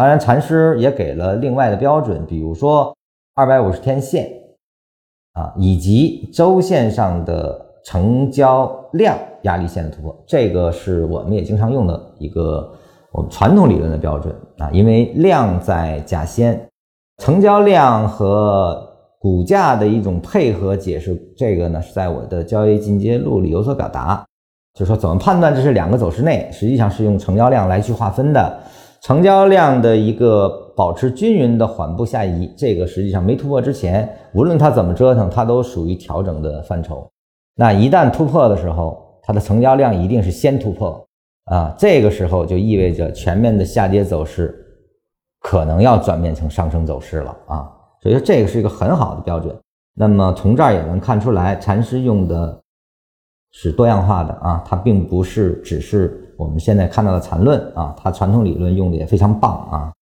当然，禅师也给了另外的标准，比如说二百五十天线啊，以及周线上的成交量压力线的突破，这个是我们也经常用的一个我们传统理论的标准啊，因为量在价先，成交量和股价的一种配合解释，这个呢是在我的交易进阶录里有所表达，就是说怎么判断这是两个走势内，实际上是用成交量来去划分的。成交量的一个保持均匀的缓步下移，这个实际上没突破之前，无论它怎么折腾，它都属于调整的范畴。那一旦突破的时候，它的成交量一定是先突破啊，这个时候就意味着全面的下跌走势可能要转变成上升走势了啊。所以说这个是一个很好的标准。那么从这儿也能看出来，禅师用的是多样化的啊，它并不是只是。我们现在看到的缠论啊，它传统理论用的也非常棒啊。